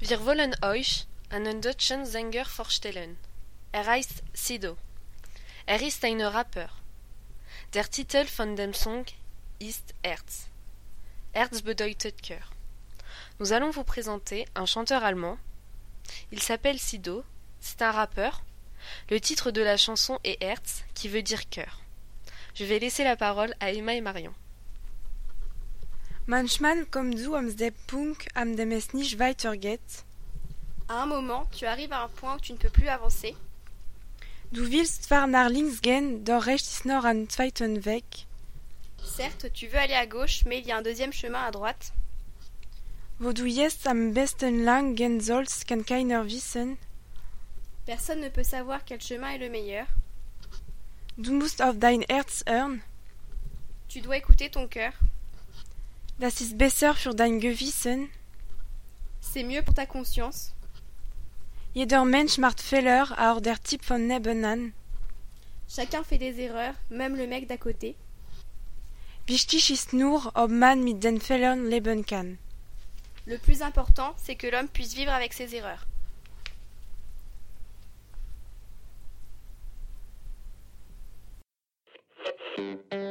Wir wollen euch einen deutschen Sänger vorstellen. Er heißt Sido. Er ist ein Rapper. Der Titel von dem Song ist Herz. Herz bedeutet cœur. Nous allons vous présenter un chanteur allemand. Il s'appelle Sido, c'est un rappeur. Le titre de la chanson est Herz, qui veut dire cœur. Je vais laisser la parole à Emma et Marion. Manchmal kommt du am Punkt, am dem es nicht weitergeht. À un moment, tu arrives à un point où tu ne peux plus avancer. Du willst zwar nach links gehen, doch rechts ist noch ein zweiten Weg. Certes, tu veux aller à gauche, mais il y a un deuxième chemin à droite. Wo du jetzt am besten lang gehen sollst, kann keiner wissen. Personne ne peut savoir quel chemin est le meilleur. Du musst auf dein Herz hören. Tu dois écouter ton cœur. Das ist besser für dein Gewissen. C'est mieux pour ta conscience. Jeder Mensch macht Fehler, auch der Typ von nebenan. Chacun fait des erreurs, même le mec d'à côté. Wichtig ist nur, ob man mit den Fehlern leben kann. Le plus important, c'est que l'homme puisse vivre avec ses erreurs. Mm-hmm.